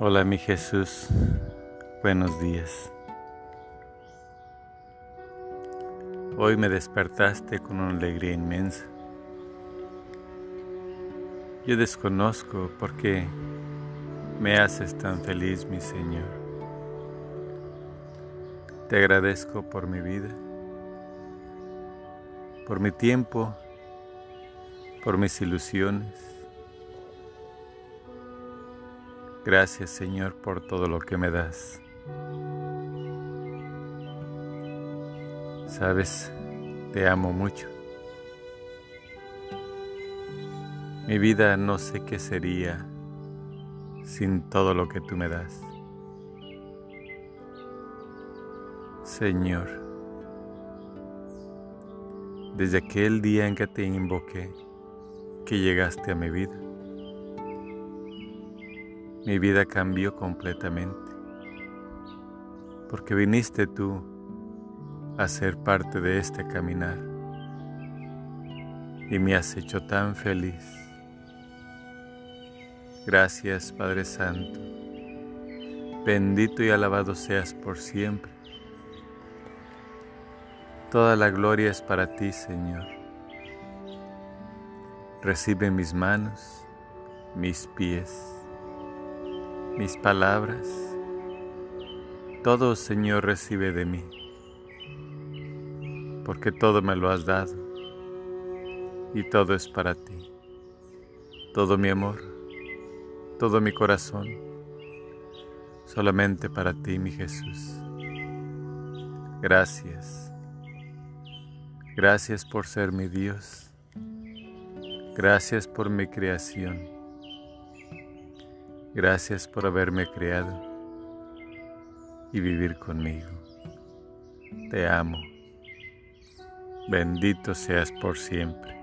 Hola mi Jesús, buenos días. Hoy me despertaste con una alegría inmensa. Yo desconozco por qué me haces tan feliz, mi Señor. Te agradezco por mi vida, por mi tiempo, por mis ilusiones Gracias Señor por todo lo que me das. Sabes, te amo mucho. Mi vida no sé qué sería sin todo lo que tú me das. Señor, desde aquel día en que te invoqué, que llegaste a mi vida, mi vida cambió completamente, porque viniste tú a ser parte de este caminar y me has hecho tan feliz. Gracias Padre Santo, bendito y alabado seas por siempre. Toda la gloria es para ti, Señor. Recibe mis manos, mis pies mis palabras. Todo, Señor, recibe de mí, porque todo me lo has dado y todo es para ti. Todo mi amor, todo mi corazón, solamente para ti, mi Jesús. Gracias. Gracias por ser mi Dios. Gracias por mi creación. Gracias por haberme creado y vivir conmigo. Te amo. Bendito seas por siempre.